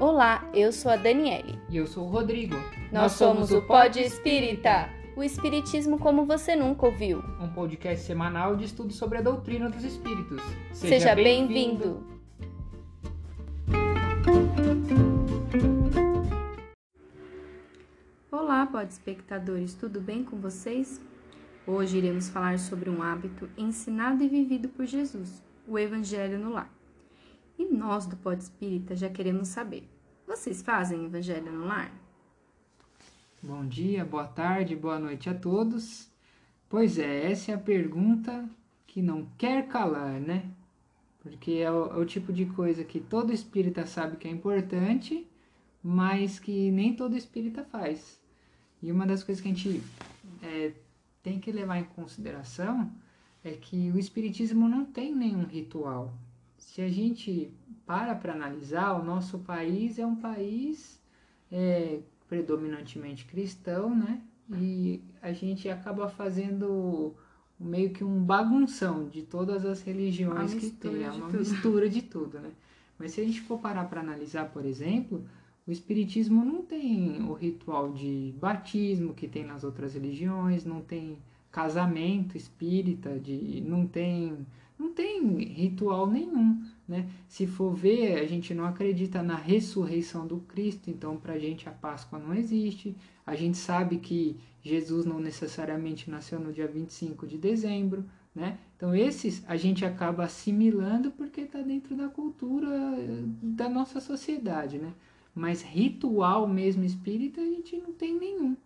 Olá, eu sou a Daniele. E eu sou o Rodrigo. Nós, Nós somos o Pod Espírita, o Espiritismo como você nunca ouviu. Um podcast semanal de estudo sobre a doutrina dos Espíritos. Seja, Seja bem-vindo! Olá, Pod Espectadores, tudo bem com vocês? Hoje iremos falar sobre um hábito ensinado e vivido por Jesus, o Evangelho no Lar. E nós do Pod Espírita já queremos saber: vocês fazem Evangelho no Lar? Bom dia, boa tarde, boa noite a todos. Pois é, essa é a pergunta que não quer calar, né? Porque é o, é o tipo de coisa que todo espírita sabe que é importante, mas que nem todo espírita faz. E uma das coisas que a gente é, tem que levar em consideração é que o espiritismo não tem nenhum ritual. Se a gente para para analisar, o nosso país é um país é, predominantemente cristão, né? E a gente acaba fazendo meio que um bagunção de todas as religiões que tem, é uma tudo. mistura de tudo, né? Mas se a gente for parar para analisar, por exemplo, o espiritismo não tem o ritual de batismo que tem nas outras religiões, não tem casamento espírita, de, não tem não tem ritual nenhum, né? Se for ver, a gente não acredita na ressurreição do Cristo, então para a gente a Páscoa não existe. A gente sabe que Jesus não necessariamente nasceu no dia 25 de dezembro, né? Então esses a gente acaba assimilando porque está dentro da cultura eh, da nossa sociedade, né? Mas ritual mesmo espírita a gente não tem nenhum. O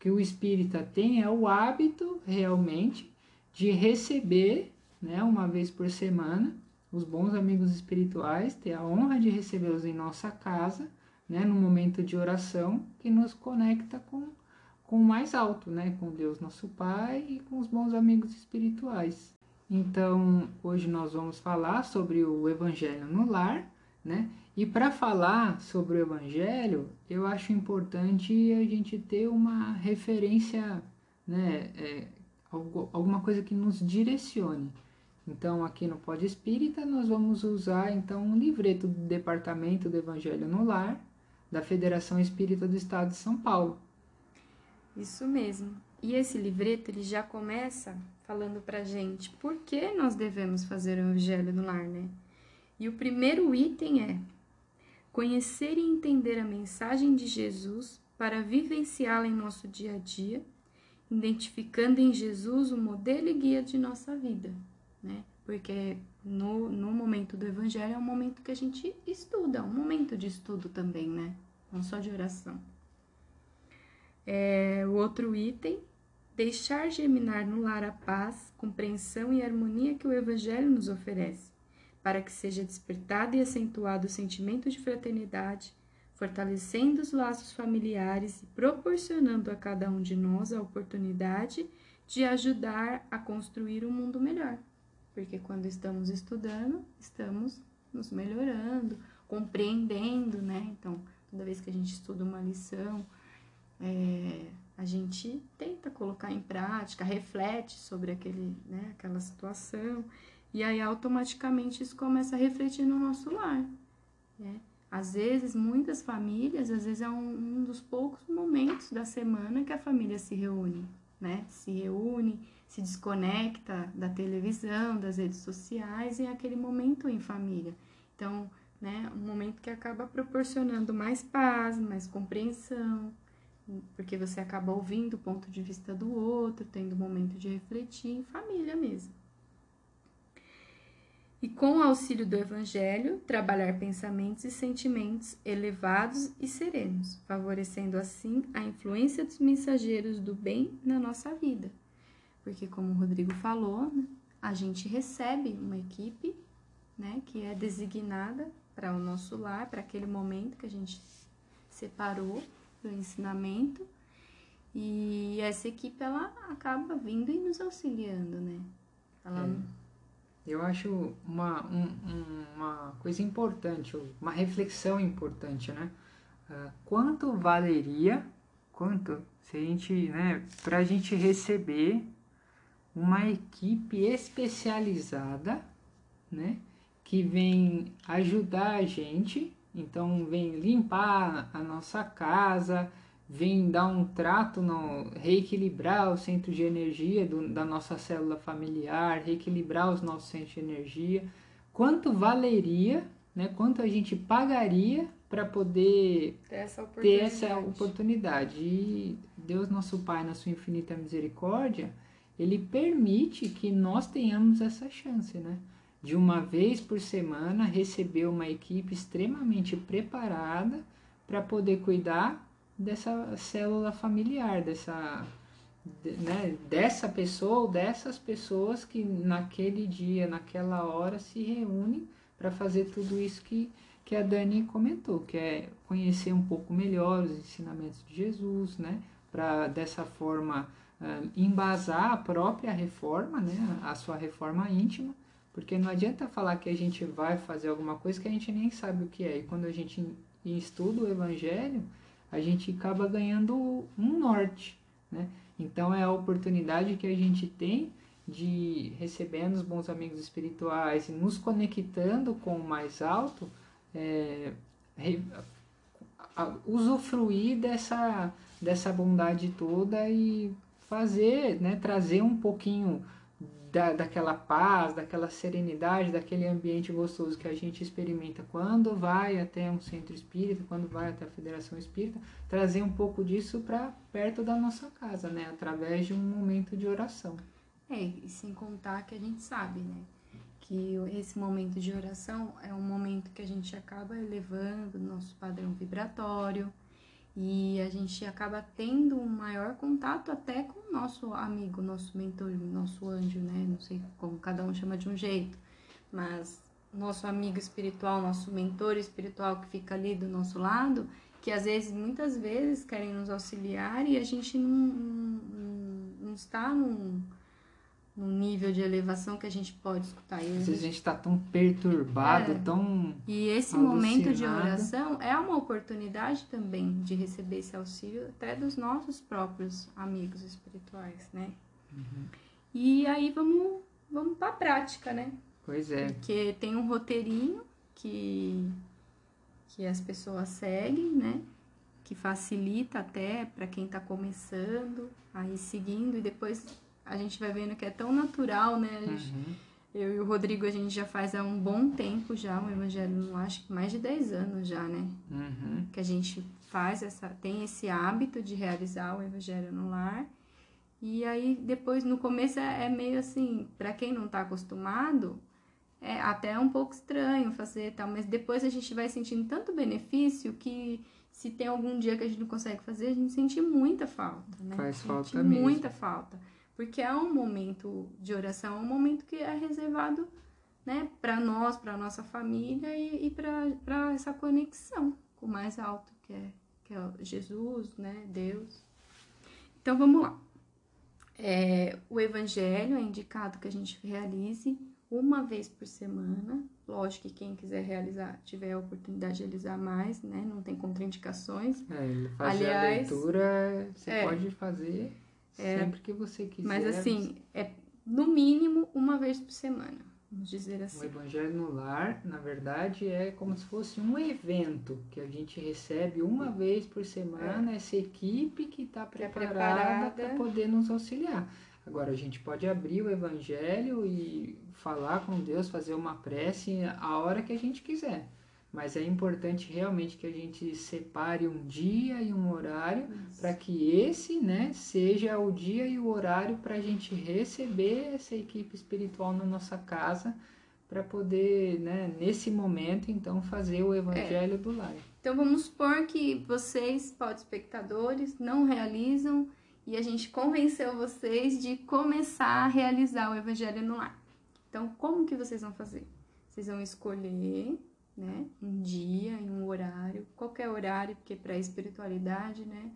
que o espírita tem é o hábito realmente de receber né, uma vez por semana, os bons amigos espirituais, ter a honra de recebê-los em nossa casa, né, no momento de oração que nos conecta com, com o mais alto, né, com Deus nosso Pai e com os bons amigos espirituais. Então, hoje nós vamos falar sobre o Evangelho no lar, né? E para falar sobre o Evangelho, eu acho importante a gente ter uma referência, né? É, alguma coisa que nos direcione. Então, aqui no Pod Espírita, nós vamos usar então um livreto do Departamento do Evangelho no Lar, da Federação Espírita do Estado de São Paulo. Isso mesmo. E esse livreto ele já começa falando pra gente por que nós devemos fazer o Evangelho no Lar, né? E o primeiro item é conhecer e entender a mensagem de Jesus para vivenciá-la em nosso dia a dia, identificando em Jesus o modelo e guia de nossa vida né? Porque no, no momento do evangelho é um momento que a gente estuda, é um momento de estudo também, né? Não só de oração. É, o outro item, deixar germinar no lar a paz, compreensão e harmonia que o evangelho nos oferece, para que seja despertado e acentuado o sentimento de fraternidade, fortalecendo os laços familiares e proporcionando a cada um de nós a oportunidade de ajudar a construir um mundo melhor porque quando estamos estudando, estamos nos melhorando, compreendendo, né? Então, toda vez que a gente estuda uma lição, é, a gente tenta colocar em prática, reflete sobre aquele, né, aquela situação, e aí automaticamente isso começa a refletir no nosso lar. Né? Às vezes, muitas famílias, às vezes é um, um dos poucos momentos da semana que a família se reúne, né? Se reúne, se desconecta da televisão, das redes sociais e é aquele momento em família. Então, né, um momento que acaba proporcionando mais paz, mais compreensão, porque você acaba ouvindo o ponto de vista do outro, tendo um momento de refletir em família mesmo. E com o auxílio do Evangelho, trabalhar pensamentos e sentimentos elevados e serenos, favorecendo assim a influência dos mensageiros do bem na nossa vida porque como o Rodrigo falou, né, a gente recebe uma equipe, né, que é designada para o nosso lar, para aquele momento que a gente separou do ensinamento, e essa equipe ela acaba vindo e nos auxiliando, né? Ela... É. Eu acho uma, um, uma coisa importante, uma reflexão importante, né? Uh, quanto valeria, quanto se a gente, né, para a gente receber uma equipe especializada, né, que vem ajudar a gente, Então vem limpar a nossa casa, vem dar um trato, no, reequilibrar o centro de energia do, da nossa célula familiar, reequilibrar os nossos centros de energia. Quanto valeria, né, quanto a gente pagaria para poder Ter essa ter oportunidade. essa oportunidade. E Deus, nosso Pai, na sua infinita misericórdia, ele permite que nós tenhamos essa chance, né? De uma vez por semana receber uma equipe extremamente preparada para poder cuidar dessa célula familiar, dessa, de- né, dessa pessoa ou dessas pessoas que naquele dia, naquela hora se reúnem para fazer tudo isso que, que a Dani comentou, que é conhecer um pouco melhor os ensinamentos de Jesus, né? Para dessa forma embasar a própria reforma, né? A sua reforma íntima, porque não adianta falar que a gente vai fazer alguma coisa que a gente nem sabe o que é. E quando a gente estuda o Evangelho, a gente acaba ganhando um norte, né? Então é a oportunidade que a gente tem de recebendo os bons amigos espirituais e nos conectando com o mais alto, é, re- a- usufruir dessa, dessa bondade toda e fazer, né, trazer um pouquinho da, daquela paz, daquela serenidade, daquele ambiente gostoso que a gente experimenta quando vai até um centro espírita, quando vai até a Federação Espírita, trazer um pouco disso para perto da nossa casa, né, através de um momento de oração. É, e sem contar que a gente sabe, né? Que esse momento de oração é um momento que a gente acaba elevando o nosso padrão vibratório e a gente acaba tendo um maior contato até com o nosso amigo, nosso mentor, nosso anjo, né? Não sei como cada um chama de um jeito, mas nosso amigo espiritual, nosso mentor espiritual que fica ali do nosso lado, que às vezes, muitas vezes, querem nos auxiliar e a gente não, não, não- está num num nível de elevação que a gente pode escutar Às eles. vezes a gente está tão perturbado, É. tão E esse momento de alucinado. oração é uma oportunidade também de receber esse auxílio até dos nossos próprios amigos espirituais, né? Uhum. E aí vamos, vamos para a prática, né? Pois é, Porque tem um roteirinho que, que as pessoas seguem, né? Que facilita até para quem está começando, aí seguindo, e depois a gente vai vendo que é tão natural, né? Gente, Uhum. Eu e o Rodrigo, a gente já faz há um bom tempo já o Evangelho, não acho que mais de 10 anos já, né? Uhum. Que a gente faz essa, tem esse hábito de realizar o Evangelho no lar. E aí depois, no começo é, é meio assim, para quem não tá acostumado, é até um pouco estranho fazer tal, mas depois a gente vai sentindo tanto benefício que se tem algum dia que a gente não consegue fazer, a gente sente muita falta, né? Faz falta mesmo. muita falta. Porque é um momento de oração, é um momento que é reservado né, para nós, para nossa família e, e para essa conexão com o mais alto, que é, que é Jesus, né, Deus. Então vamos lá. É, o evangelho é indicado que a gente realize uma vez por semana. Lógico que quem quiser realizar, tiver a oportunidade de realizar mais, né? Não tem contraindicações. É, fazer a Aliás, leitura você é. pode fazer sempre que você quiser. Mas assim, é no mínimo uma vez por semana, vamos dizer O assim. Evangelho no Lar, na verdade, é como se fosse um evento que a gente recebe uma vez por semana, essa equipe que está é preparada preparada. para poder nos auxiliar. Agora, a gente pode abrir o Evangelho e falar com Deus, fazer uma prece a hora que a gente quiser. Mas é importante realmente que a gente separe um dia e um horário para que esse, né, seja o dia e o horário para a gente receber essa equipe espiritual na nossa casa, para poder, né, nesse momento, então, fazer o evangelho do lar. Então vamos supor que vocês, espectadores, não realizam e a gente convenceu vocês de começar a realizar o evangelho no lar. Então, como que vocês vão fazer? Vocês vão escolher, né, um dia e um horário, qualquer horário, porque para a espiritualidade, né,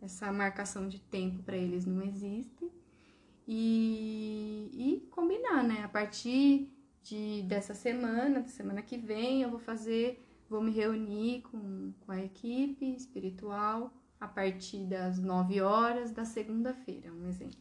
essa marcação de tempo para eles não existe. E, e combinar, né? A partir de, dessa semana, da semana que vem, eu vou fazer vou me reunir com, com a equipe espiritual a partir das 9 horas da segunda-feira, um exemplo.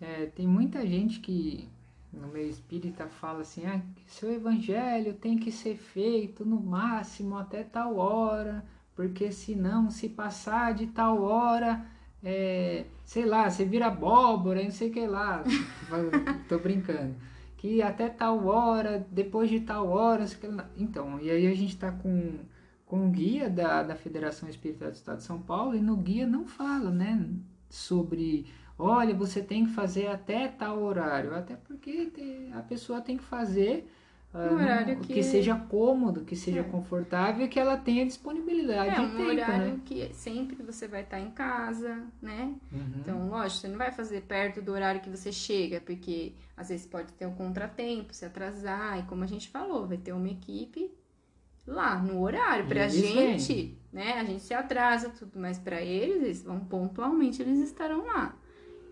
É, tem muita gente que no meio espírita fala assim, ah, seu evangelho tem que ser feito no máximo até tal hora, porque senão se passar de tal hora, é, sei lá, você vira abóbora, não sei o que lá, tô brincando. Que até tal hora, depois de tal hora, então, e aí a gente tá com, com o guia da, da Federação Espírita do Estado de São Paulo, e no guia não fala, né, sobre olha, você tem que fazer até tal horário, até porque a pessoa tem que fazer um horário que... que... seja cômodo, que seja é. confortável e que ela tenha disponibilidade é, um tempo, horário né? que sempre você vai estar em casa, né? Uhum. Então, lógico, você não vai fazer perto do horário que você chega, porque às vezes pode ter um contratempo, se atrasar, e como a gente falou, vai ter uma equipe lá no horário pra eles gente, vêm. né? A gente se atrasa tudo, mas para eles, eles vão pontualmente, eles estarão lá.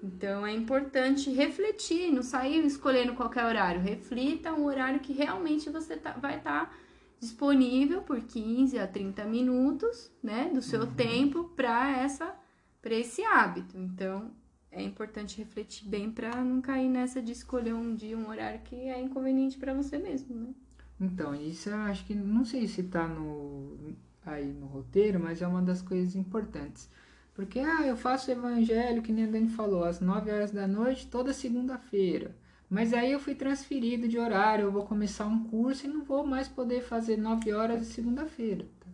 Então é importante refletir, não sair escolhendo qualquer horário. Reflita um horário que realmente você tá, vai estar tá disponível por 15 a 30 minutos, né, do seu uhum. tempo para essa para esse hábito. Então é importante refletir bem para não cair nessa de escolher um dia, um horário que é inconveniente para você mesmo, né? Então, isso eu acho que não sei se tá no aí no roteiro, mas é uma das coisas importantes porque, ah, eu faço evangelho, que nem a Dani falou, às 9 horas da noite, toda segunda-feira. Mas aí eu fui transferido de horário, eu vou começar um curso e não vou mais poder fazer 9 horas de segunda-feira. Tá?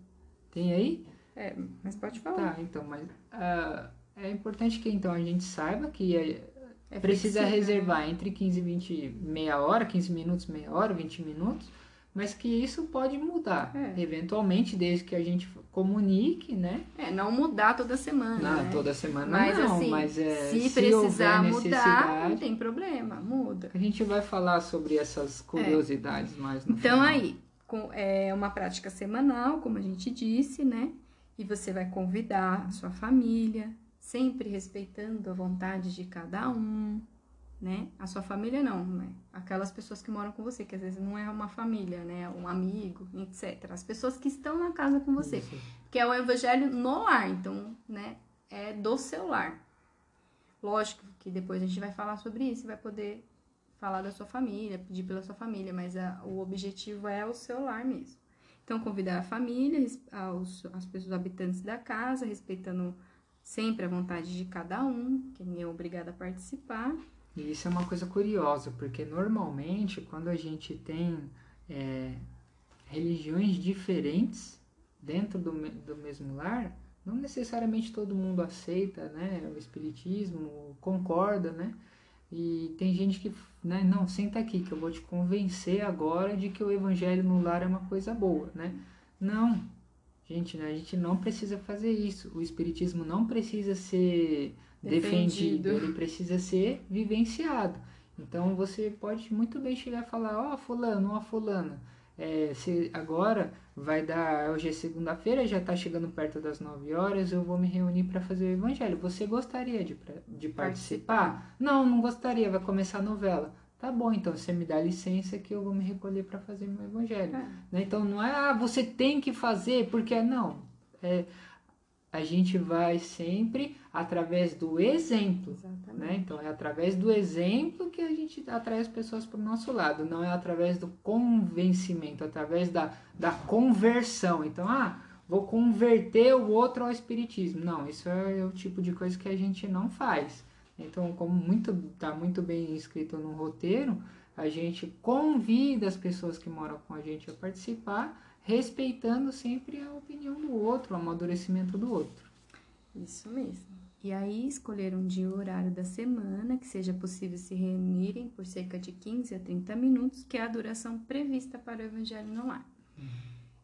Tem aí? É, mas pode falar. Tá, então, mas uh, é importante que então a gente saiba que é, é precisa reservar né? entre 15 e 20, meia hora, 15 minutos, meia hora, 20 minutos mas que isso pode mudar, é. eventualmente, desde que a gente comunique, né? É, não mudar toda semana. Não, né? toda semana mas, não, assim, mas é, se, se precisar mudar, não tem problema, muda. A gente vai falar sobre essas curiosidades é. mais no Então final. aí, com, é uma prática semanal, como a gente disse, né? E você vai convidar a sua família, sempre respeitando a vontade de cada um, né? A sua família não, né? Aquelas pessoas que moram com você, que às vezes não é uma família, né? Um amigo, etc. As pessoas que estão na casa com você. Isso. Que é o evangelho no lar, então, né? É do seu lar. Lógico que depois a gente vai falar sobre isso e vai poder falar da sua família, pedir pela sua família, mas a, o objetivo é o seu lar mesmo. Então, convidar a família, aos, as pessoas habitantes da casa, respeitando sempre a vontade de cada um, que ninguém é obrigado a participar. E isso é uma coisa curiosa, porque normalmente quando a gente tem é, religiões diferentes dentro do, do mesmo lar, não necessariamente todo mundo aceita né, o espiritismo, concorda, né? E tem gente que, né, não, senta aqui que eu vou te convencer agora de que o evangelho no lar é uma coisa boa, né? Não, gente, né, a gente não precisa fazer isso. O espiritismo não precisa ser defendido. defendido, ele precisa ser vivenciado. Então você pode muito bem chegar e falar, ó oh, fulano, ó oh, fulana, é, se agora vai dar, hoje é segunda-feira, já está chegando perto das 9 horas, eu vou me reunir para fazer o evangelho. Você gostaria de, de participar? Não, não gostaria, vai começar a novela. Tá bom, então você me dá licença que eu vou me recolher para fazer meu evangelho. É. Né? Então não é, ah, você tem que fazer, porque não. É, a gente vai sempre através do exemplo. Né? Então, é através do exemplo que a gente atrai as pessoas para o nosso lado, não é através do convencimento, através da, da conversão. Então, ah, vou converter o outro ao espiritismo. Não, isso é o tipo de coisa que a gente não faz. Então, como muito está muito bem escrito no roteiro, a gente convida as pessoas que moram com a gente a participar respeitando sempre a opinião do outro, o amadurecimento do outro. Isso mesmo. E aí escolher um dia e horário da semana que seja possível se reunirem por cerca de 15 a 30 minutos, que é a duração prevista para o Evangelho no Lar.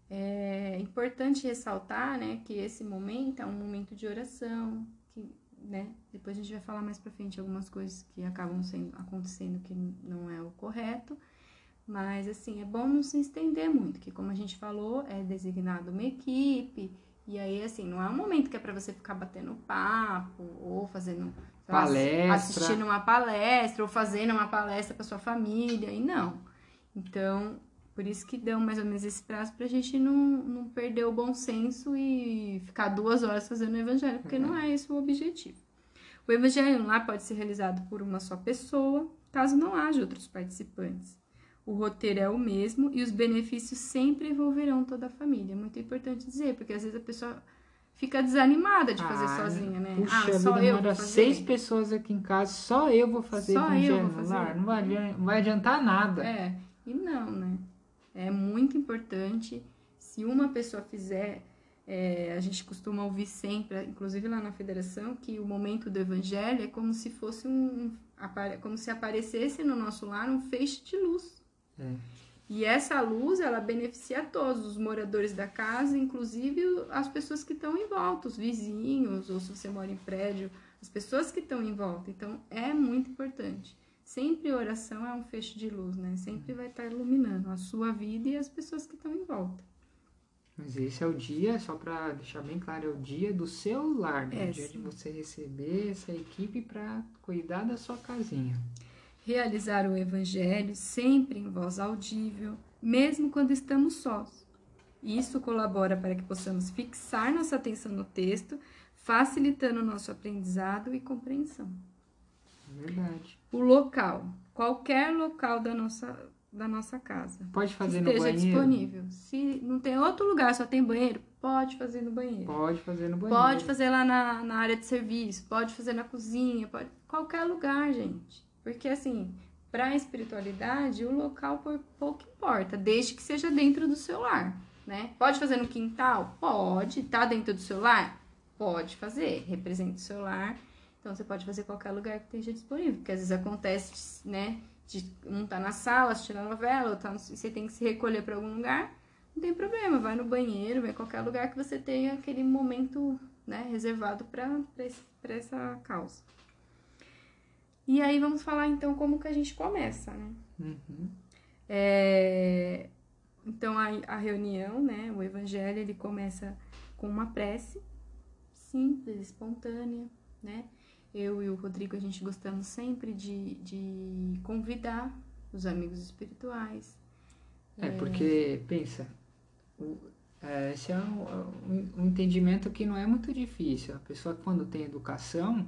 É importante ressaltar né, que esse momento é um momento de oração, que né, depois a gente vai falar mais para frente algumas coisas que acabam sendo, acontecendo que não é o correto, mas, assim, é bom não se estender muito, que como a gente falou, é designado uma equipe, e aí, assim, não é um momento que é para você ficar batendo papo, ou fazendo... Palestra. Assistindo uma palestra, ou fazendo uma palestra para sua família, e não. Então, por isso que dão mais ou menos esse prazo pra gente não, não perder o bom senso e ficar duas horas fazendo o evangelho, porque uhum. não é esse o objetivo. O evangelho lá pode ser realizado por uma só pessoa, caso não haja outros participantes. O roteiro é o mesmo e os benefícios sempre envolverão toda a família. É muito importante dizer, porque às vezes a pessoa fica desanimada de fazer Ah, sozinha, né? Puxa ah, só vida, eu mora vou fazer. seis pessoas aqui em casa, só eu vou fazer Só eu evangelho vou fazer. lar. Não vai, adian- não vai adiantar nada. É, e não, né? É muito importante. Se uma pessoa fizer, é, a gente costuma ouvir sempre, inclusive lá na federação, que o momento do evangelho é como se fosse um, como se aparecesse no nosso lar um feixe de luz. É. E essa luz, ela beneficia todos, os moradores da casa, inclusive as pessoas que estão em volta, os vizinhos, ou se você mora em prédio, as pessoas que estão em volta. Então, é muito importante. Sempre oração é um feixe de luz, né? Sempre vai estar iluminando a sua vida e as pessoas que estão em volta. Mas esse é o dia, só para deixar bem claro, é o dia do seu lar, né? É, o dia de sim. você receber essa equipe para cuidar da sua casinha. Realizar o evangelho sempre em voz audível, mesmo quando estamos sós. Isso colabora para que possamos fixar nossa atenção no texto, facilitando o nosso aprendizado e compreensão. É verdade. O local, qualquer local da nossa, da nossa casa, Pode fazer no esteja banheiro? disponível. Se não tem outro lugar, só tem banheiro, pode fazer no banheiro. Pode fazer no banheiro. Pode fazer lá na, na área de serviço, pode fazer na cozinha, pode qualquer lugar, gente. Porque assim, para a espiritualidade, o local por pouco importa, desde que seja dentro do seu lar, né? Pode fazer no quintal? Pode. Tá dentro do seu lar? Pode fazer. Representa o seu lar. Então você pode fazer qualquer lugar que esteja disponível, porque às vezes acontece, né, de um tá na sala assistindo a novela, ou tá no- você tem que se recolher para algum lugar, não tem problema, vai no banheiro, vai em qualquer lugar que você tenha aquele momento né, reservado para essa causa. E aí vamos falar então como que a gente começa, né? Uhum. É, então a, a reunião, né, o evangelho, ele começa com uma prece simples, espontânea, né? Eu e o Rodrigo, a gente gostamos sempre de, de convidar os amigos espirituais. É, porque, pensa, o- é, esse é um, um- um entendimento que não é muito difícil. A pessoa, quando tem educação,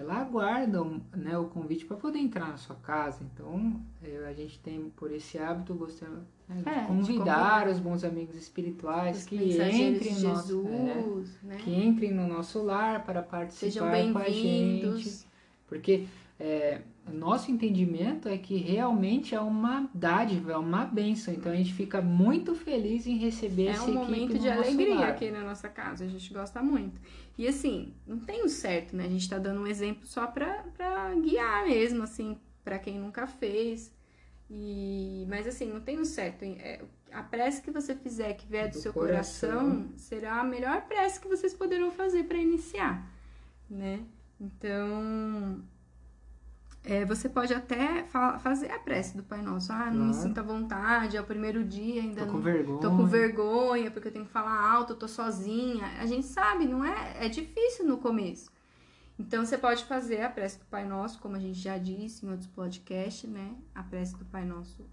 ela aguarda né, o convite para poder entrar na sua casa. Então, é, a gente tem, por esse hábito, gostamos né, de É, de convidar os bons amigos espirituais Os que entrem, no nosso, Jesus, é, né? que entrem no nosso lar para Sejam participar com a gente. Porque é, nosso entendimento é que realmente é uma dádiva, é uma bênção. Então a gente fica muito feliz em receber É essa um momento de alegria aqui na nossa casa, a gente gosta muito. E assim, não tem o certo, né? A gente tá dando um exemplo só pra, pra guiar mesmo, assim, pra quem nunca fez. E, mas assim, não tem o certo. É, a prece que você fizer, que vier do, Do seu coração. coração, será a melhor prece que vocês poderão fazer pra iniciar, né? Então, é, você pode até fa- fazer a prece do Pai Nosso. Ah, não me Claro. sinto à vontade, é o primeiro dia, ainda Tô não com vergonha. Tô com vergonha porque eu tenho que falar alto, eu tô sozinha. A gente sabe, não é? É difícil no começo. Então você pode fazer a prece do Pai Nosso, como a gente já disse em outros podcasts, né? A prece do Pai Nosso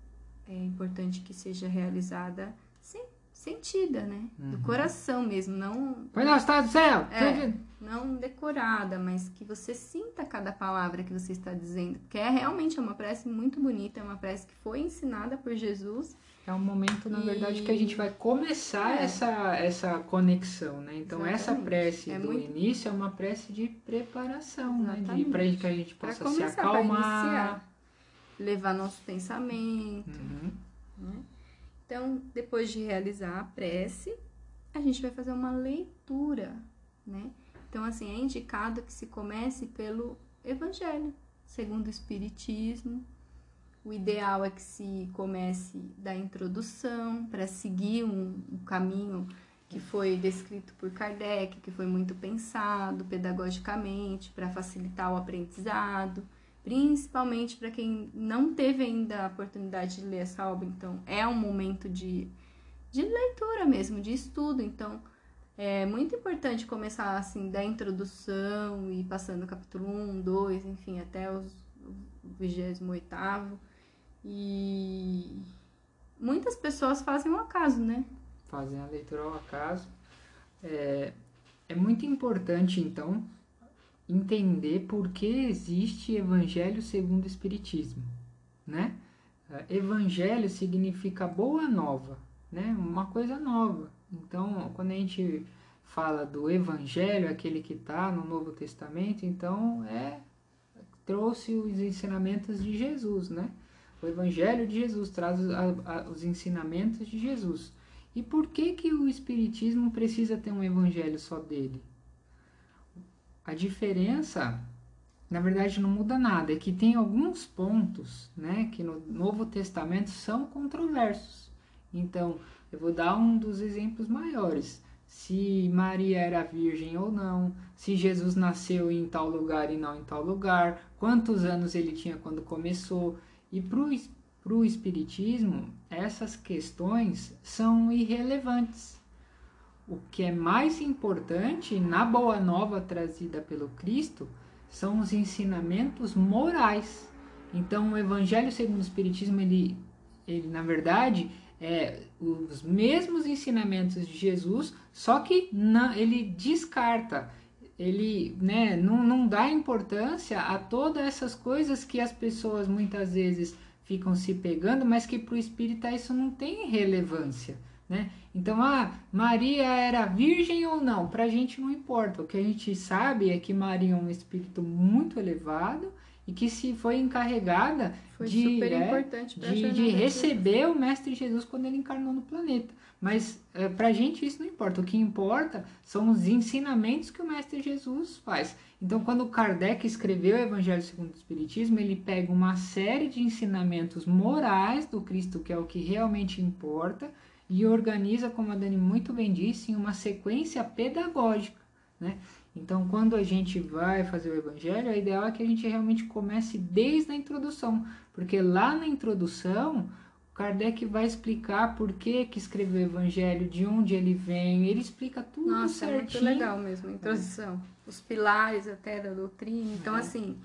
é importante que seja realizada sentida, né? Do Uhum. coração mesmo, não Pai nosso, está do céu! É. não decorada, mas que você sinta cada palavra que você está dizendo. Porque é realmente uma prece muito bonita, é uma prece que foi ensinada por Jesus É um momento, na E- verdade, que a gente vai começar É. essa, essa conexão, né? Então, essa Exatamente. prece É do muito- início é uma prece de preparação, né? De, Exatamente. pra que a gente para possa se começar, para acalmar. iniciar, levar nosso pensamento. Uhum. né? Então, depois de realizar a prece, a gente vai fazer uma leitura, né? Então, assim, é indicado que se comece pelo Evangelho, segundo o Espiritismo. O ideal é que se comece da introdução, para seguir um, um caminho que foi descrito por Kardec, que foi muito pensado pedagogicamente para facilitar o aprendizado, principalmente para quem não teve ainda a oportunidade de ler essa obra. Então, é um momento de, de leitura mesmo, de estudo. Então, é muito importante começar assim da introdução e passando o capítulo 1, 2, enfim, até os, o 28 e muitas pessoas fazem um acaso, né? Fazem a leitura ao acaso. É, é muito importante, então, entender por que existe Evangelho segundo o Espiritismo, né? Evangelho significa boa nova, né? Uma coisa nova. Então, quando a gente fala do Evangelho, aquele que está no Novo Testamento, então é trouxe os ensinamentos de Jesus, né? O Evangelho de Jesus traz a, a, os ensinamentos de Jesus. E por que que o Espiritismo precisa ter um Evangelho só dele? A diferença, na verdade, não muda nada. É que tem alguns pontos, né, que no Novo Testamento são controversos. Então, eu vou dar um dos exemplos maiores se Maria era virgem ou não, se Jesus nasceu em tal lugar e não em tal lugar, quantos anos ele tinha quando começou. E para o Espiritismo, essas questões são irrelevantes. O que é mais importante na Boa Nova trazida pelo Cristo são os ensinamentos morais. Então, o Evangelho segundo o Espiritismo, ele, ele na verdade, é, os mesmos ensinamentos de Jesus, só que não, ele descarta, ele né, não, não dá importância a todas essas coisas que as pessoas muitas vezes ficam se pegando, mas que para o espírita isso não tem relevância. Né? Então, ah, Maria era virgem ou não? Para a gente não importa. O que a gente sabe é que Maria é um espírito muito elevado e que se foi encarregada foi de, é, de, de receber o Mestre Jesus quando ele encarnou no planeta. Mas é, para a gente isso não importa. O que importa são os ensinamentos que o Mestre Jesus faz. Então, quando Kardec escreveu o Evangelho segundo o Espiritismo, ele pega uma série de ensinamentos morais do Cristo, que é o que realmente importa, e organiza, como a Dani muito bem disse, em uma sequência pedagógica. Né? Então, quando a gente vai fazer o evangelho, a ideal é que a gente realmente comece desde a introdução, porque lá na introdução, Kardec vai explicar por que, que escreveu o evangelho, de onde ele vem, ele explica tudo Nossa, certinho. é muito legal mesmo, a introdução. É. Os pilares até da doutrina. Então, é. assim,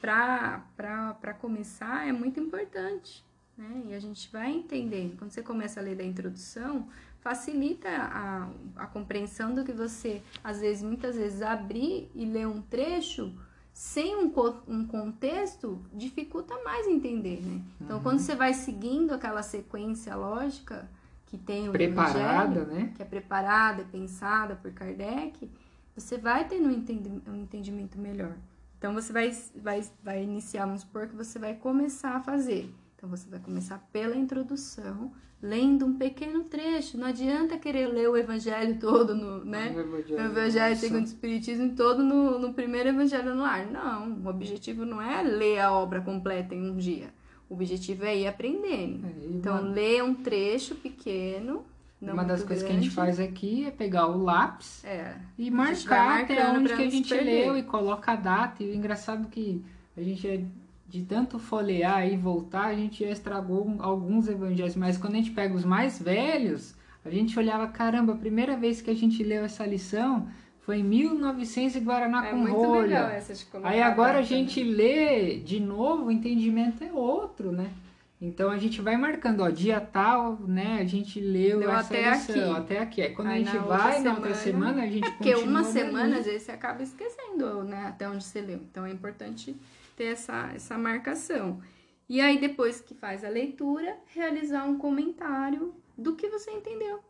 para começar é muito importante. Né? E a gente vai entender. Quando você começa a ler da introdução, facilita a, a compreensão do que você, às vezes, muitas vezes, abrir e ler um trecho sem um, um contexto dificulta mais entender, né? Então, uhum. quando você vai seguindo aquela sequência lógica que tem o preparada, né? Que é preparada, é pensada por Kardec, você vai ter um entendimento, um entendimento melhor. Então, você vai, vai, vai iniciar, vamos supor que você vai começar a fazer. Então, você vai começar pela introdução, lendo um pequeno trecho. Não adianta querer ler o evangelho todo no, né? O evangelho, o evangelho segundo o espiritismo todo no, no primeiro evangelho no ar. Não, o objetivo não é ler a obra completa em um dia. O objetivo é ir aprendendo. É, então, uma... ler um trecho pequeno. uma das coisas grande. que a gente faz aqui é pegar o lápis é, e marcar até onde que a gente leu e coloca a data. E o engraçado é que a gente é de tanto folhear e voltar, a gente já estragou alguns evangelhos, mas quando a gente pega os mais velhos, a gente olhava, caramba, a primeira vez que a gente leu essa lição foi em 1900 e Guaraná é com rolha. Aí agora a gente lê de novo, o entendimento é outro, né? Então a gente vai marcando, ó, dia tal, né? A gente leu Deu essa até lição, aqui. até aqui. Aí quando Aí a gente vai semana, na outra semana, a gente é porque uma semana às vezes você acaba esquecendo, né? Até onde você leu. Então é importante ter essa, essa marcação. E aí, depois que faz a leitura, realizar um comentário do que você entendeu.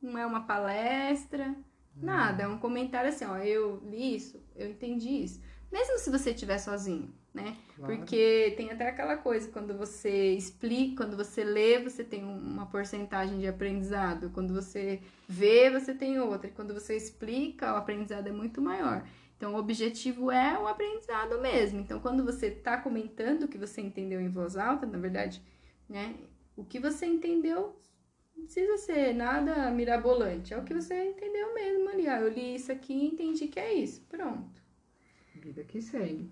Não é uma palestra, nada. É um comentário assim, ó, eu li isso, eu entendi isso. Mesmo se você estiver sozinho, né? Claro. Porque tem até aquela coisa, quando você explica, quando você lê, você tem uma porcentagem de aprendizado. Quando você vê, você tem outra. E quando você explica, o aprendizado é muito maior. Então, o objetivo é o aprendizado mesmo. Então, quando você está comentando o que você entendeu em voz alta, na verdade, né, o que você entendeu não precisa ser nada mirabolante. É o que você entendeu mesmo ali. Ah, eu li isso aqui e entendi que é isso. Pronto. Vida que segue.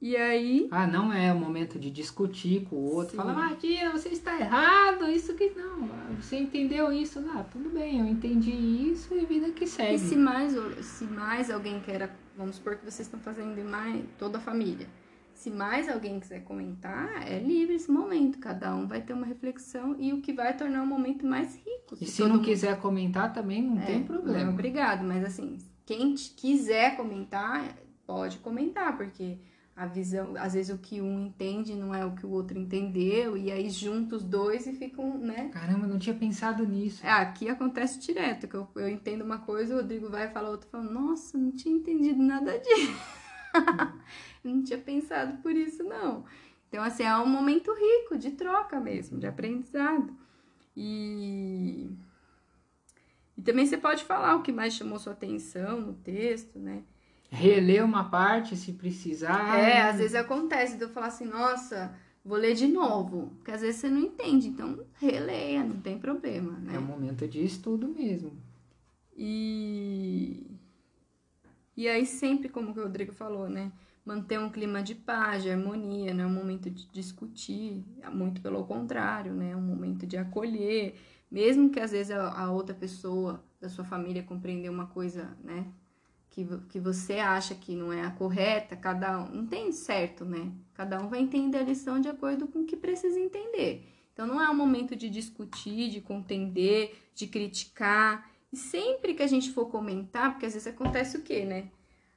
E aí. Ah, não é o momento de discutir com o outro. Sim. Falar, tia, você está errado, isso que não. Você entendeu isso? Ah, tudo bem, eu entendi isso e vida que segue. E se mais, se mais alguém quer. Vamos supor que vocês estão fazendo mais toda a família. Se mais alguém quiser comentar, é livre esse momento. Cada um vai ter uma reflexão e o que vai tornar o momento mais rico. Se e se não mundo... quiser comentar também, não é, tem problema. Não, obrigado, mas assim, quem quiser comentar, pode comentar, porque a visão, às vezes o que um entende não é o que o outro entendeu, e aí juntos os dois e ficam, né? Caramba, não tinha pensado nisso. É, aqui acontece direto, que eu, eu entendo uma coisa, o Rodrigo vai falar outra, fala, nossa, não tinha entendido nada disso. não tinha pensado por isso, não. Então, assim, é um momento rico de troca mesmo, de aprendizado. E, e também você pode falar o que mais chamou sua atenção no texto, né? Reler uma parte se precisar. É, às vezes acontece de eu falar assim, nossa, vou ler de novo. Porque às vezes você não entende, então releia, não tem problema, né? É um momento de estudo mesmo. E. E aí, sempre, como o Rodrigo falou, né? Manter um clima de paz, de harmonia, não é um momento de discutir, muito pelo contrário, né? É um momento de acolher, mesmo que às vezes a, a outra pessoa da sua família compreender uma coisa, né? Que, que você acha que não é a correta, cada um não tem certo, né? Cada um vai entender a lição de acordo com o que precisa entender. Então não é um momento de discutir, de contender, de criticar. E sempre que a gente for comentar, porque às vezes acontece o quê, né?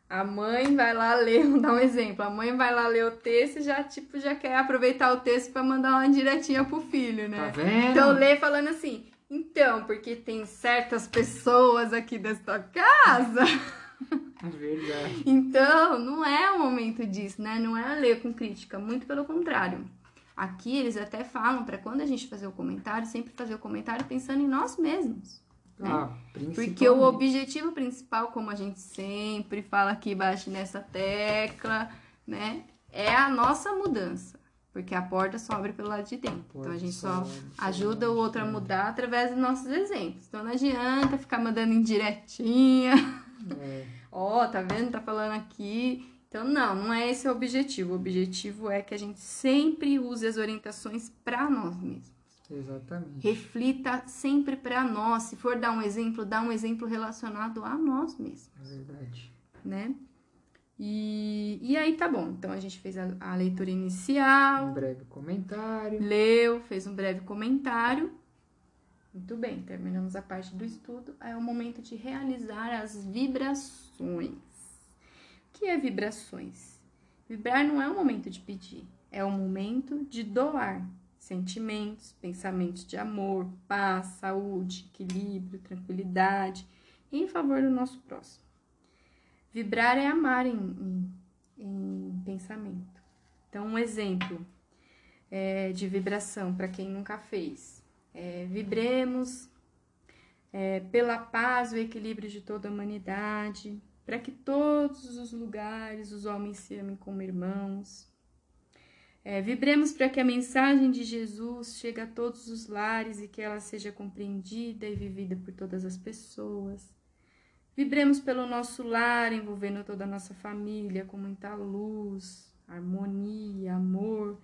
A mãe vai lá ler, vou dar um exemplo, a mãe vai lá ler o texto e já, tipo, já quer aproveitar o texto para mandar uma diretinha pro filho, né? Tá vendo? Então lê falando assim, então, porque tem certas pessoas aqui desta casa verdade. Então, não é o momento disso, né? Não é ler com crítica, muito pelo contrário. Aqui eles até falam para quando a gente fazer o comentário, sempre fazer o comentário pensando em nós mesmos. Né? Ah, Porque o objetivo principal, como a gente sempre fala aqui embaixo nessa tecla, né, é a nossa mudança. Porque a porta só abre pelo lado de dentro. Então a gente só ajuda o outro a mudar através dos nossos exemplos. Então não adianta ficar mandando indiretinha. É. Ó, oh, tá vendo? Tá falando aqui. Então, não, não é esse o objetivo. O objetivo é que a gente sempre use as orientações para nós mesmos. Exatamente. Reflita sempre para nós. Se for dar um exemplo, dá um exemplo relacionado a nós mesmos. É verdade. Né? E, e aí tá bom. Então a gente fez a, a leitura inicial. Um breve comentário. Leu, fez um breve comentário. Muito bem, terminamos a parte do estudo. É o momento de realizar as vibrações. O que é vibrações? Vibrar não é um momento de pedir, é um momento de doar sentimentos, pensamentos de amor, paz, saúde, equilíbrio, tranquilidade em favor do nosso próximo. Vibrar é amar em, em, em pensamento. Então, um exemplo é, de vibração para quem nunca fez é, vibremos é, pela paz e o equilíbrio de toda a humanidade, para que todos os lugares os homens se amem como irmãos. É, vibremos para que a mensagem de Jesus chegue a todos os lares e que ela seja compreendida e vivida por todas as pessoas. Vibremos pelo nosso lar, envolvendo toda a nossa família com muita luz, harmonia, amor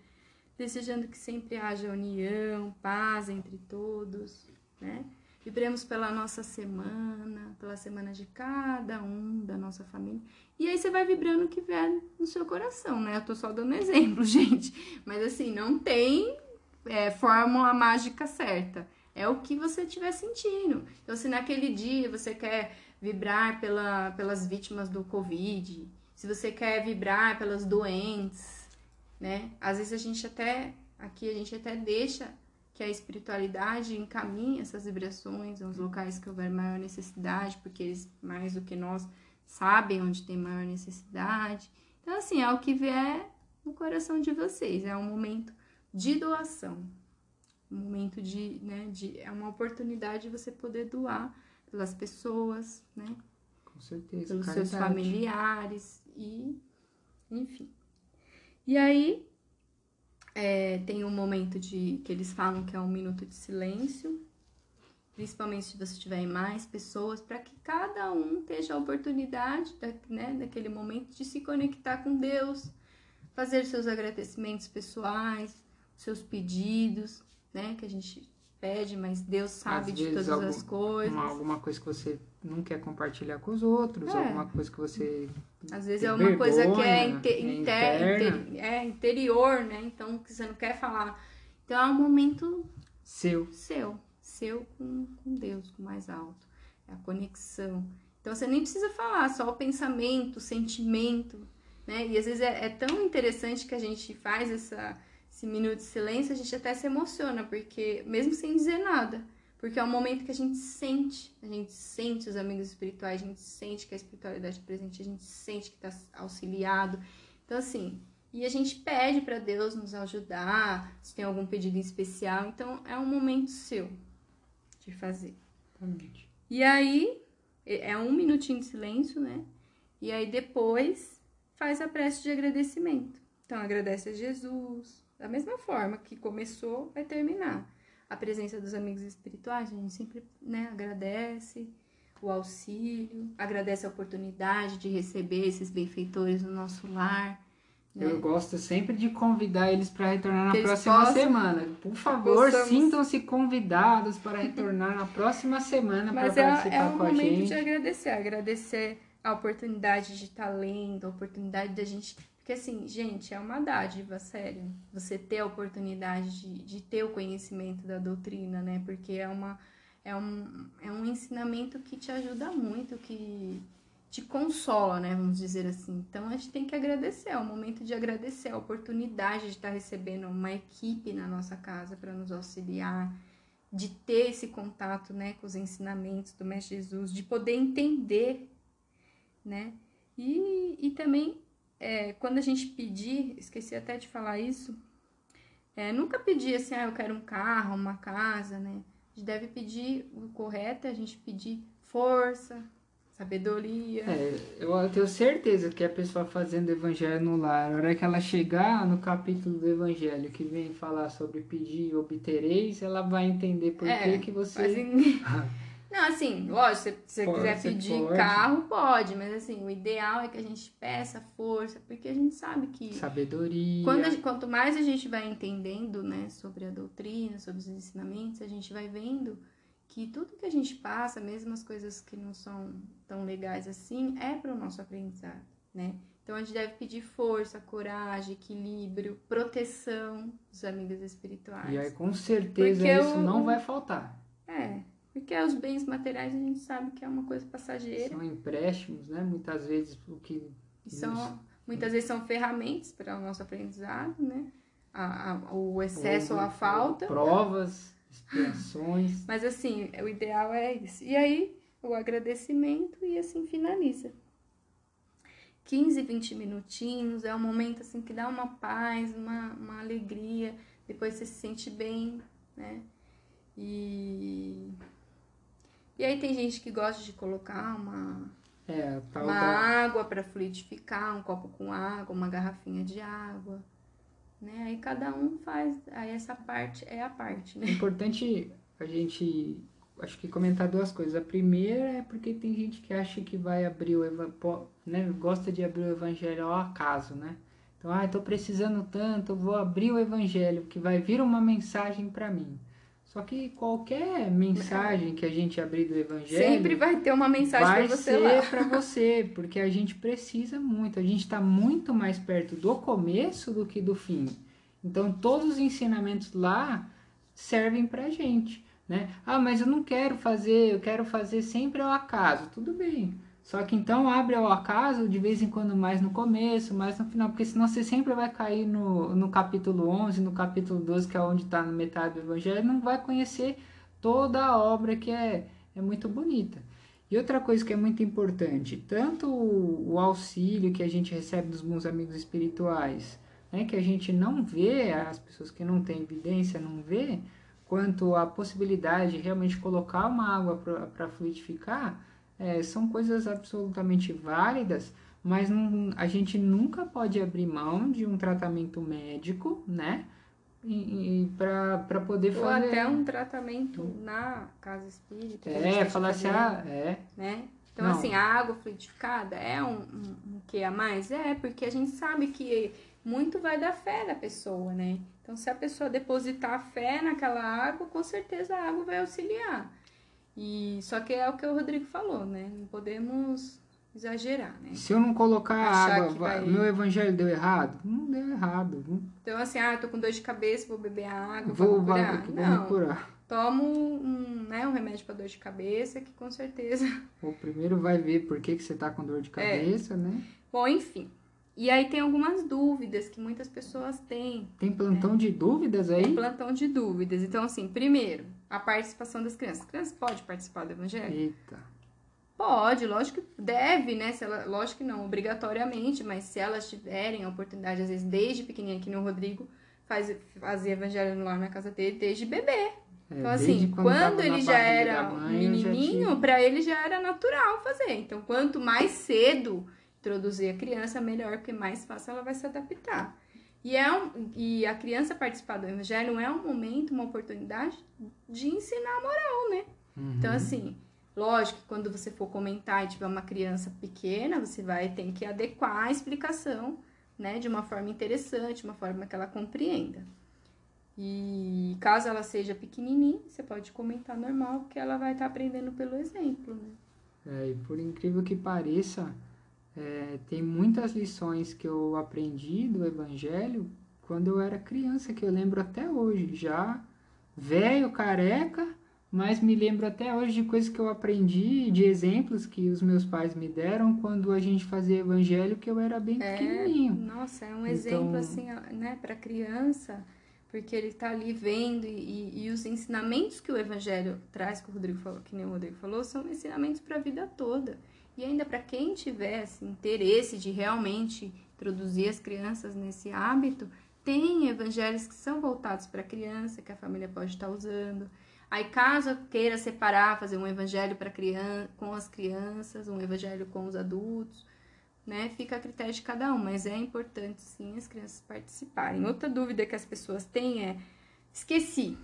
desejando que sempre haja união, paz entre todos, né? Vibremos pela nossa semana, pela semana de cada um da nossa família. E aí você vai vibrando o que vier no seu coração, né? Eu tô só dando exemplo, gente. Mas assim, não tem é, fórmula mágica certa. É o que você estiver sentindo. Então, se naquele dia você quer vibrar pela, pelas vítimas do Covid, se você quer vibrar pelas doentes, né? Às vezes a gente até aqui a gente até deixa que a espiritualidade encaminhe essas vibrações aos locais que houver maior necessidade, porque eles mais do que nós sabem onde tem maior necessidade. Então assim, é o que vier no coração de vocês, é um momento de doação. Um momento de, né, de é uma oportunidade de você poder doar pelas pessoas, né? Com certeza. Pelos caridade. seus familiares e enfim. E aí é, tem um momento de que eles falam que é um minuto de silêncio, principalmente se você tiver mais pessoas, para que cada um tenha a oportunidade da, né, daquele momento de se conectar com Deus, fazer seus agradecimentos pessoais, seus pedidos, né, que a gente pede, mas Deus sabe Às de todas algum, as coisas. Uma, alguma coisa que você não quer compartilhar com os outros, é. alguma coisa que você. Às vezes é uma vergonha, coisa que é, inter, é, inter, inter, é interior, né? Então, que você não quer falar. Então é um momento seu. Seu. Seu com, com Deus, com o mais alto. É a conexão. Então você nem precisa falar, só o pensamento, o sentimento, né? E às vezes é, é tão interessante que a gente faz essa, esse minuto de silêncio, a gente até se emociona, porque mesmo sem dizer nada, porque é um momento que a gente sente, a gente sente os amigos espirituais, a gente sente que a espiritualidade é presente, a gente sente que está auxiliado. Então, assim, e a gente pede para Deus nos ajudar, se tem algum pedido em especial. Então, é um momento seu de fazer. Exatamente. E aí, é um minutinho de silêncio, né? E aí depois faz a prece de agradecimento. Então, agradece a Jesus, da mesma forma que começou, vai terminar. A presença dos amigos espirituais, a gente sempre né, agradece o auxílio, agradece a oportunidade de receber esses benfeitores no nosso lar. Né? Eu gosto sempre de convidar eles para retornar na eles próxima possam- semana. Por favor, possamos- sintam-se convidados para retornar na próxima semana para é, participar é um com a momento gente. de agradecer, agradecer a oportunidade de estar lendo, a oportunidade da gente. Porque assim, gente, é uma dádiva, sério. Você ter a oportunidade de, de ter o conhecimento da doutrina, né? Porque é uma. É um, é um ensinamento que te ajuda muito, que te consola, né? Vamos dizer assim. Então a gente tem que agradecer, é o momento de agradecer a oportunidade de estar recebendo uma equipe na nossa casa para nos auxiliar, de ter esse contato, né, com os ensinamentos do Mestre Jesus, de poder entender, né? E, e também, é, quando a gente pedir, esqueci até de falar isso, é, nunca pedir assim, ah, eu quero um carro, uma casa, né? A gente deve pedir, o correto é a gente pedir força, sabedoria. É, eu tenho certeza que a pessoa fazendo evangelho no lar, a hora que ela chegar no capítulo do evangelho que vem falar sobre pedir e obtereis, ela vai entender por É, que, que você. Não, assim, lógico, se você quiser pedir pode. carro, pode, mas assim, o ideal é que a gente peça força, porque a gente sabe que Sabedoria. gente- quanto mais a gente vai entendendo, né, sobre a doutrina, sobre os ensinamentos, a gente vai vendo que tudo que a gente passa, mesmo as coisas que não são tão legais assim, é para o nosso aprendizado, né? Então a gente deve pedir força, coragem, equilíbrio, proteção dos amigos espirituais. E aí, com certeza, Porque isso o- não vai faltar. É, porque os bens materiais a gente sabe que é uma coisa passageira São empréstimos, né? Muitas vezes o que. são, muitas vezes são ferramentas para o nosso aprendizado, né? A- a- o excesso ou a falta. Provas, expiações. Mas assim, o ideal é isso. E aí, o agradecimento e assim finaliza. 15, 20 minutinhos, é um momento assim que dá uma paz, uma, uma alegria, depois você se sente bem, né? E. E aí tem gente que gosta de colocar uma, É, uma da. água para fluidificar, um copo com água, uma garrafinha de água, né? Aí cada um faz, aí essa parte é a parte, É né? importante a gente, acho que comentar duas coisas. A primeira é porque tem gente que acha que vai abrir o evangelho, né? Gosta de abrir o evangelho ao acaso, né? Então, ah, estou precisando tanto, vou abrir o evangelho, que vai vir uma mensagem para mim. Só que qualquer mensagem que a gente abrir do evangelho Sempre vai ter uma mensagem para você lá. ser para você, porque a gente precisa muito. A gente está muito mais perto do começo do que do fim. Então, todos os ensinamentos lá servem para gente, né? Ah, mas eu não quero fazer, eu quero fazer sempre ao acaso. Tudo bem. Só que então abre ao acaso de vez em quando mais no começo, mais no final, porque senão você sempre vai cair no, no capítulo 11, no capítulo 12, que é onde está na metade do evangelho, não vai conhecer toda a obra que é, é muito bonita. E outra coisa que é muito importante, tanto o, o auxílio que a gente recebe dos bons amigos espirituais, né, que a gente não vê, as pessoas que não têm evidência não vê, quanto a possibilidade de realmente colocar uma água para fluidificar, é, são coisas absolutamente válidas, mas não, a gente nunca pode abrir mão de um tratamento médico, né? Para poder Ou fazer. até um tratamento na casa espírita. É, falar assim, ah, é. né? Então, Não. assim, a água fluidificada é um, um, um que a mais? É, porque a gente sabe que muito vai da fé da pessoa, né? Então, se a pessoa depositar fé naquela água, com certeza a água vai auxiliar. E só que é o que o Rodrigo falou, né? Não podemos exagerar, né? Se eu não colocar Achar água, vai- meu evangelho deu errado? Não deu errado. Então, assim, ah, tô com dor de cabeça, vou beber água Vou, vai, curar. vou Não, me curar. toma um, né, um remédio para dor de cabeça, que com certeza. O primeiro vai ver por que, que você tá com dor de É. cabeça, né? Bom, enfim. E aí tem algumas dúvidas que muitas pessoas têm. Tem plantão de dúvidas aí? plantão de dúvidas. Então, assim, primeiro, a participação das crianças. As crianças podem participar do evangelho? Eita. Pode, lógico que deve, né? Se ela, lógico que não obrigatoriamente, mas se elas tiverem a oportunidade, às vezes desde pequenininha, que no Rodrigo faz, fazia evangelho lá na casa dele desde bebê. É, Então, assim, quando quando, ele já era mãe, menininho, tive. pra ele já era natural fazer. Então, quanto mais cedo introduzir a criança, melhor, porque mais fácil ela vai se adaptar. E, é um, e a criança participar do evangelho é um momento, uma oportunidade de ensinar a moral, né? Uhum. Então, assim, lógico que quando você for comentar e tiver uma criança pequena, você vai ter que adequar a explicação, né, de uma forma interessante, uma forma que ela compreenda. E caso ela seja pequenininha, você pode comentar normal, porque ela vai estar aprendendo pelo exemplo, né? É, e por incrível que pareça, é, tem muitas lições que eu aprendi do Evangelho quando eu era criança, que eu lembro até hoje. Já velho, careca, mas me lembro até hoje de coisas que eu aprendi, de exemplos que os meus pais me deram quando a gente fazia Evangelho, que eu era bem pequenininho. Nossa, é um Então- exemplo assim, né, para criança, porque ele tá ali vendo e, e os ensinamentos que o evangelho traz, que o Rodrigo falou, que nem o Rodrigo falou, são ensinamentos para a vida toda. E ainda para quem tiver assim, interesse de realmente introduzir as crianças nesse hábito, tem evangelhos que são voltados para a criança, que a família pode estar usando. Aí, caso queira separar, fazer um evangelho para criança, com as crianças, um evangelho com os adultos, né? Fica a critério de cada um, mas é importante sim as crianças participarem. Outra dúvida que as pessoas têm é: esqueci.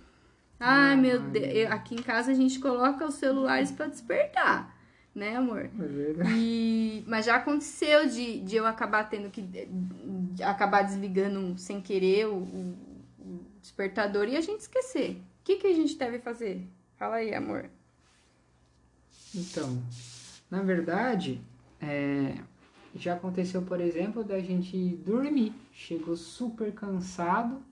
Ai, Ah, meu ai. Deus, eu- aqui em casa a gente coloca os celulares para despertar, né, amor? É verdade. E, mas já aconteceu de, de eu acabar tendo que de acabar desligando sem querer o, o- o despertador e a gente esquecer. O que, que a gente deve fazer? Fala aí, amor. Então, na verdade, é, já aconteceu, por exemplo, da gente dormir. Chegou super cansado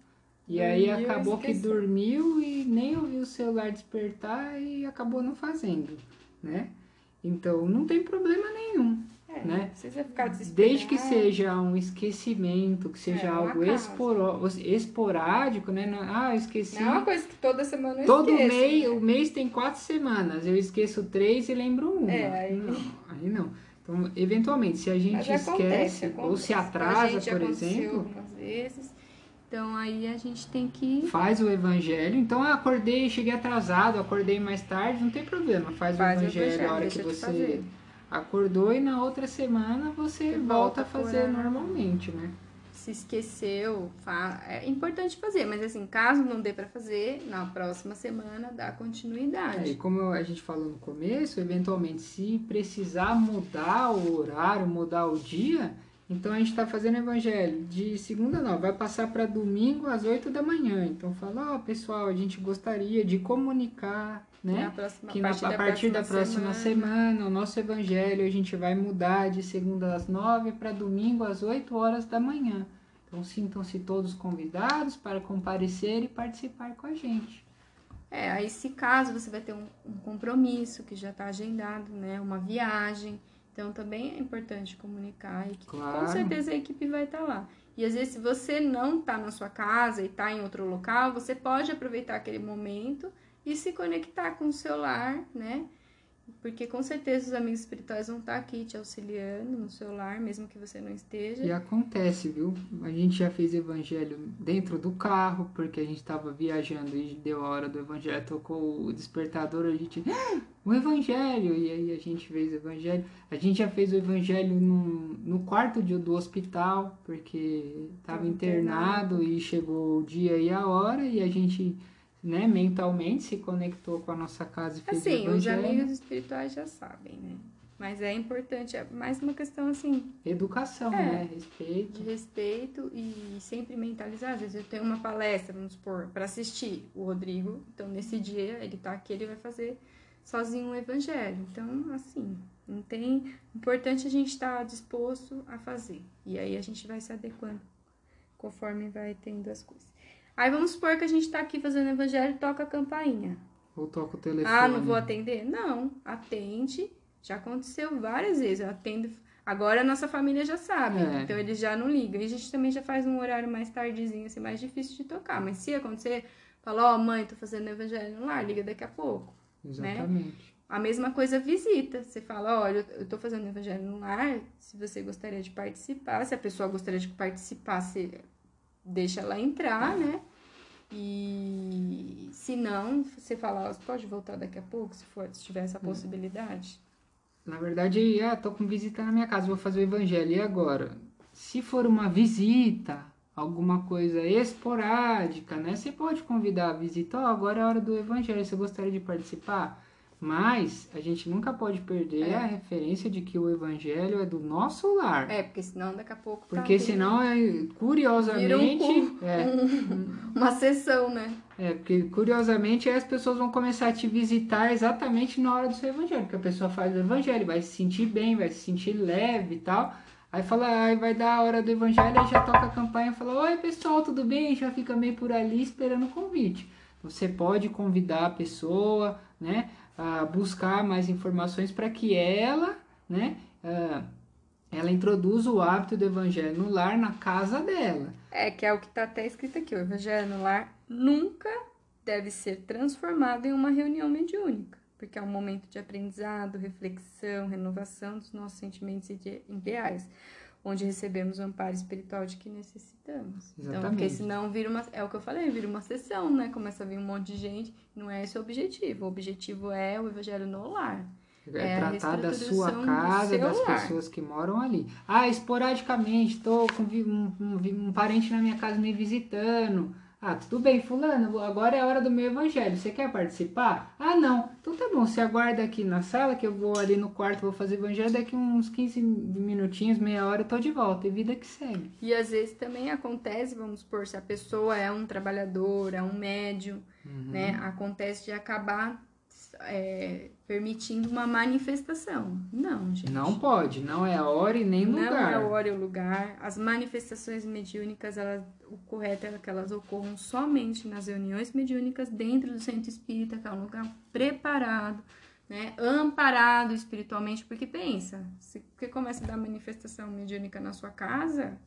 e aí Dormiu acabou que dormiu e nem ouviu o celular despertar e acabou não fazendo, né? Então, não tem problema nenhum, É, Né? desde que seja um esquecimento, que seja É, algo esporo- esporádico, né? Não- Ah, eu esqueci. Não é uma coisa que toda semana eu Todo esqueço, mês, né? o mês tem quatro semanas. Eu esqueço três e lembro uma. É, aí- Não, aí não. Então, eventualmente, se a gente Mas esquece acontece, ou acontece. se atrasa, por exemplo, algumas vezes. Então aí a gente tem que faz o evangelho. Então, ah, acordei, cheguei atrasado, acordei mais tarde, não tem problema. Faz, Faz o o evangelho, evangelho, a hora que você acordou e na outra semana você Você volta volta a fazer normalmente, né? se esqueceu, fa- é importante fazer, mas assim, caso não dê pra fazer, na próxima semana dá É, e continuidade. como a gente falou no começo, eventualmente, se precisar mudar o horário, mudar o dia, então a gente está fazendo evangelho de segunda não, vai passar para domingo às 8 da manhã. Então fala, ó pessoal, a gente gostaria de comunicar, né? próxima, Que na- a partir da próxima semana, o noana, nosso evangelho a gente vai mudar de segunda às 9 para domingo às 8 horas da manhã. Então sintam-se todos convidados para comparecer e participar com a gente. É, aí se caso você vai ter um, um compromisso que já está agendado, né? Uma viagem. Então também é importante comunicar e que Claro. com certeza a equipe vai estar lá. E às vezes se você não está na sua casa e está em outro local, você pode aproveitar aquele momento e se conectar com o celular, né? Porque com certeza os amigos espirituais vão estar aqui te auxiliando no celular, mesmo que você não esteja. E acontece, viu? A gente já fez evangelho dentro do carro, porque a gente estava viajando e deu a hora do evangelho, tocou o despertador, a gente. "Ah, O evangelho! E aí a gente fez o evangelho. A gente já fez o evangelho no, no quarto dia do hospital, porque estava Tava internado, internado. e chegou o dia e a hora, e a gente. Né, mentalmente se conectou com a nossa casa e fez o Assim, os evangelho. amigos espirituais já sabem, né? Mas é importante, é mais uma questão assim, Educação, É. né? Respeito. respeito e sempre mentalizar. Às vezes eu tenho uma palestra, vamos supor, para assistir o Rodrigo, então nesse dia ele tá aqui, ele vai fazer sozinho o evangelho. Então, assim, não tem. Importante a gente estar disposto a fazer. E aí a gente vai se adequando conforme vai tendo as coisas. Aí vamos supor que a gente tá aqui fazendo evangelho e toca a campainha. Ou toca o telefone. Ah, não vou atender? Não, atende. Já aconteceu várias vezes. Eu atendo. Agora a nossa família já sabe, É. então eles já não ligam. E a gente também já faz um horário mais tardezinho, assim, mais difícil de tocar. Mas se acontecer, fala, ó, mãe, tô fazendo evangelho no lar, liga daqui a pouco. Exatamente. A mesma coisa visita. Você fala, olha, eu tô fazendo evangelho no lar, se você gostaria de participar, se a pessoa gostaria de participar, você deixa ela entrar, né? E se não, você fala, você pode voltar daqui a pouco, se for, se tiver essa possibilidade. Na verdade, ah, tô com visita na minha casa, vou fazer o evangelho. E agora? Se for uma visita, alguma coisa esporádica, né? Você pode convidar a visita, ó, agora é a hora do evangelho, você gostaria de participar? Mas a gente nunca pode perder É. a referência de que o evangelho é do nosso lar. É, porque senão daqui a pouco. tá Porque tendo senão, é, curiosamente, um é, Uma sessão, né? É, porque curiosamente as pessoas vão começar a te visitar exatamente na hora do seu evangelho, porque a pessoa faz o evangelho, vai se sentir bem, vai se sentir leve e tal. Aí fala, aí vai dar a hora do evangelho, aí já toca a campanha e fala, oi pessoal, tudo bem? Já fica meio por ali esperando o convite. Você pode convidar a pessoa, né, a buscar mais informações para que ela, né, ah, ela introduza o hábito do evangelho no lar, na casa dela. É, que é o que tá até escrito aqui. O evangelho no lar nunca deve ser transformado em uma reunião mediúnica. Porque é um momento de aprendizado, reflexão, renovação dos nossos sentimentos ide- ideais. Onde recebemos o amparo espiritual de que necessitamos. Então, porque Exatamente. senão vira uma. É o que eu falei, vira uma sessão, né? Começa a vir um monte de gente. Não é esse o objetivo. O objetivo é o evangelho no lar. É, É tratar da sua casa, das lar. pessoas que moram ali. Ah, esporadicamente, estou com um, um um parente na minha casa me visitando. Ah, tudo bem, fulano, agora é a hora do meu evangelho. Você quer participar? Ah, não. Então tá bom, você aguarda aqui na sala que eu vou ali no quarto, vou fazer evangelho. Daqui uns 15 minutinhos, meia hora eu tô de volta. E vida que segue. E às vezes também acontece, vamos supor, se a pessoa é um trabalhador, é um médium, Uhum. né? Acontece de acabar é, permitindo uma manifestação. Não, gente. Não pode, não é a hora e nem Não lugar. é a hora e o lugar. As manifestações mediúnicas, elas, o correto é que elas ocorram somente nas reuniões mediúnicas dentro do centro espírita, que é um lugar preparado, né? amparado espiritualmente. Porque pensa, se você começa a dar manifestação mediúnica na sua casa,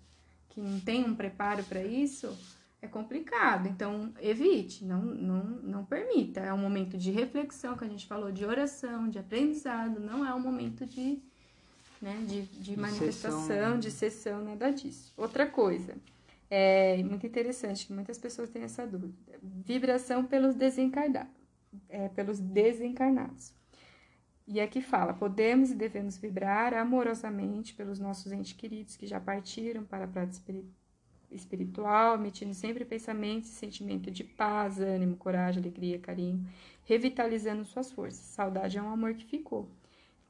que não tem um preparo para isso, é complicado. Então, evite, não, não, não permita. É um momento de reflexão, que a gente falou, de oração, de aprendizado, não é um momento de, né, de, de manifestação, sessão. de sessão, nada disso. Outra coisa, é muito interessante, que muitas pessoas têm essa dúvida. Vibração pelos desencarnados. É, pelos desencarnados. E aqui fala: podemos e devemos vibrar amorosamente pelos nossos entes queridos que já partiram para a prática espiri- espiritual, emitindo sempre pensamentos e sentimento de paz, ânimo, coragem, alegria, carinho, revitalizando suas forças. Saudade é um amor que ficou.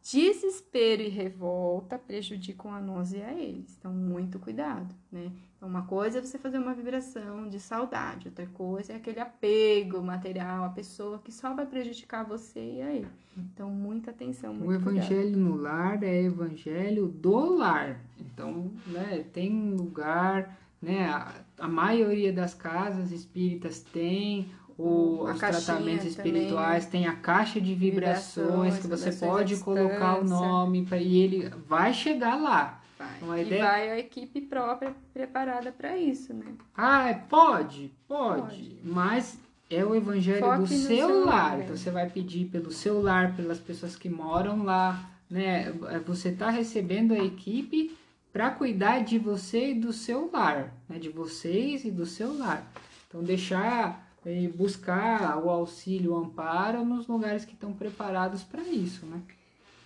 Desespero e revolta prejudicam a nós e a eles. Então, muito cuidado, né? Então, uma coisa é você fazer uma vibração de saudade, outra coisa é aquele apego material, a pessoa que só vai prejudicar você e a ele. Então, muita atenção, muito O cuidado. evangelho no lar é evangelho do lar. Então, né, tem um lugar, né, a, a maioria das casas espíritas tem o, A os tratamentos também, né? espirituais, tem a caixa de vibrações, Vibrações, que você pode colocar o nome pra, e ele vai chegar lá. Vai. Uma e ideia- vai a equipe própria preparada para isso, né? Ah, é- pode, pode, Pode. mas é o evangelho Foque do seu lar. Então é. você vai pedir pelo seu lar, pelas pessoas que moram lá, né? Você está recebendo a equipe para cuidar de você e do seu lar, né? De vocês e do seu lar. Então deixar e buscar o auxílio, o amparo nos lugares que estão preparados para isso, né?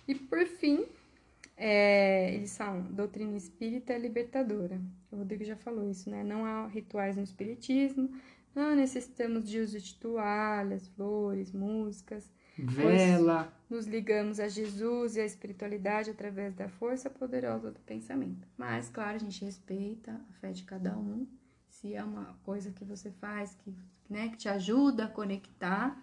E por fim, é, eles falam, doutrina espírita é libertadora. O Rodrigo já falou isso, né? Não há rituais no espiritismo, não necessitamos de uso de toalhas, flores, músicas. Vela, Nos ligamos a Jesus e à espiritualidade através da força poderosa do pensamento. Mas, claro, a gente respeita a fé de cada um. Se é uma coisa que você faz que, né, que te ajuda a conectar,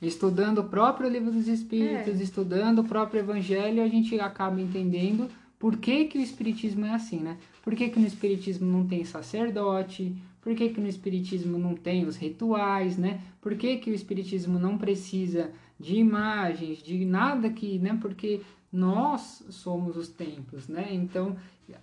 estudando o próprio livro dos É. Espíritos, estudando o próprio Evangelho, a gente acaba entendendo por que, que o Espiritismo é assim, né? Por que, que no Espiritismo não tem sacerdote? Por que, que no Espiritismo não tem os rituais, né? Por que, que o Espiritismo não precisa de imagens, de nada que, né? Porque nós somos os templos, né? Então,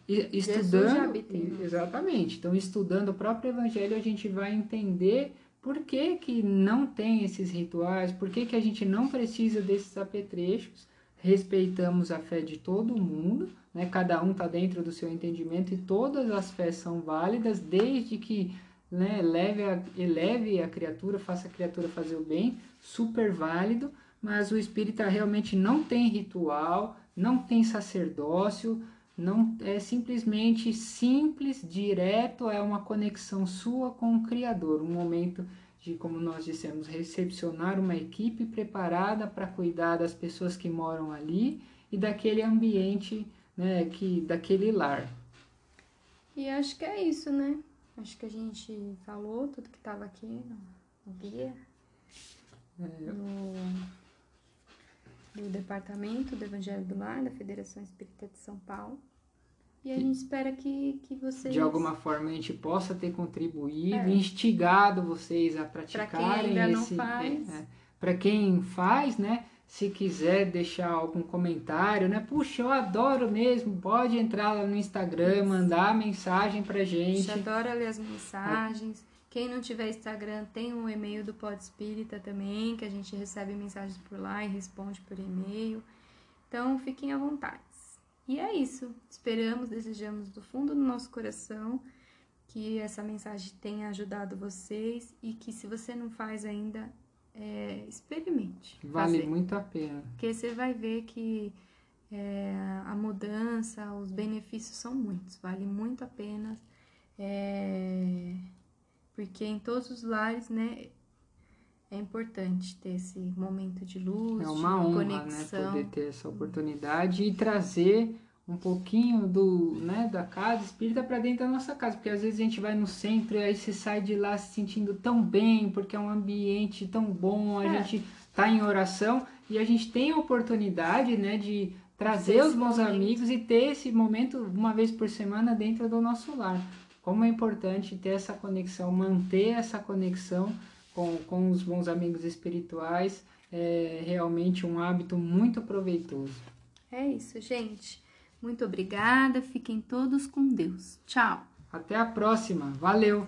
estudando, exatamente. Então, estudando o próprio Evangelho, a gente vai entender por que, que não tem esses rituais, por que, que a gente não precisa desses apetrechos. Respeitamos a fé de todo mundo, né? Cada um está dentro do seu entendimento e todas as fés são válidas, desde que né, eleve, a, eleve a criatura, faça a criatura fazer o bem, super válido, mas o espírita realmente não tem ritual, não tem sacerdócio, não é simplesmente simples, direto, é uma conexão sua com o Criador, um momento de, como nós dissemos, recepcionar uma equipe preparada para cuidar das pessoas que moram ali e daquele ambiente né, que daquele lar. E acho que é isso, né? Acho que a gente falou tudo que estava aqui no, no guia, é. no, Departamento do Evangelho do Lar, da Federação Espírita de São Paulo. E a gente espera que, que vocês. De alguma forma a gente possa ter contribuído, é. instigado vocês a praticarem pra quem ainda esse. Não faz. É, Para quem faz, né? Se quiser deixar algum comentário, né? Puxa, eu adoro mesmo. Pode entrar lá no Instagram, mandar mensagem pra gente. A gente adora ler as mensagens. Quem não tiver Instagram, tem um e-mail do Pod Espírita também, que a gente recebe mensagens por lá e responde por e-mail. Então, fiquem à vontade. E é isso. Esperamos, desejamos do fundo do nosso coração que essa mensagem tenha ajudado vocês e que se você não faz ainda, é, experimente. Vale fazer. muito a pena. Porque você vai ver que é, a mudança, os benefícios são muitos, vale muito a pena. É, porque em todos os lares, né, é importante ter esse momento de luz, é uma de honra, conexão. né, poder ter essa oportunidade e trazer um pouquinho do, né, da casa espírita para dentro da nossa casa, porque às vezes a gente vai no centro e aí você sai de lá se sentindo tão bem, porque é um ambiente tão bom, a é. gente tá em oração e a gente tem a oportunidade, né, de trazer os bons momento. amigos e ter esse momento uma vez por semana dentro do nosso lar. Como é importante ter essa conexão, manter essa conexão com, com os bons amigos espirituais, é realmente um hábito muito proveitoso. É isso, gente. Muito obrigada. Fiquem todos com Deus. Tchau. Até a próxima. Valeu!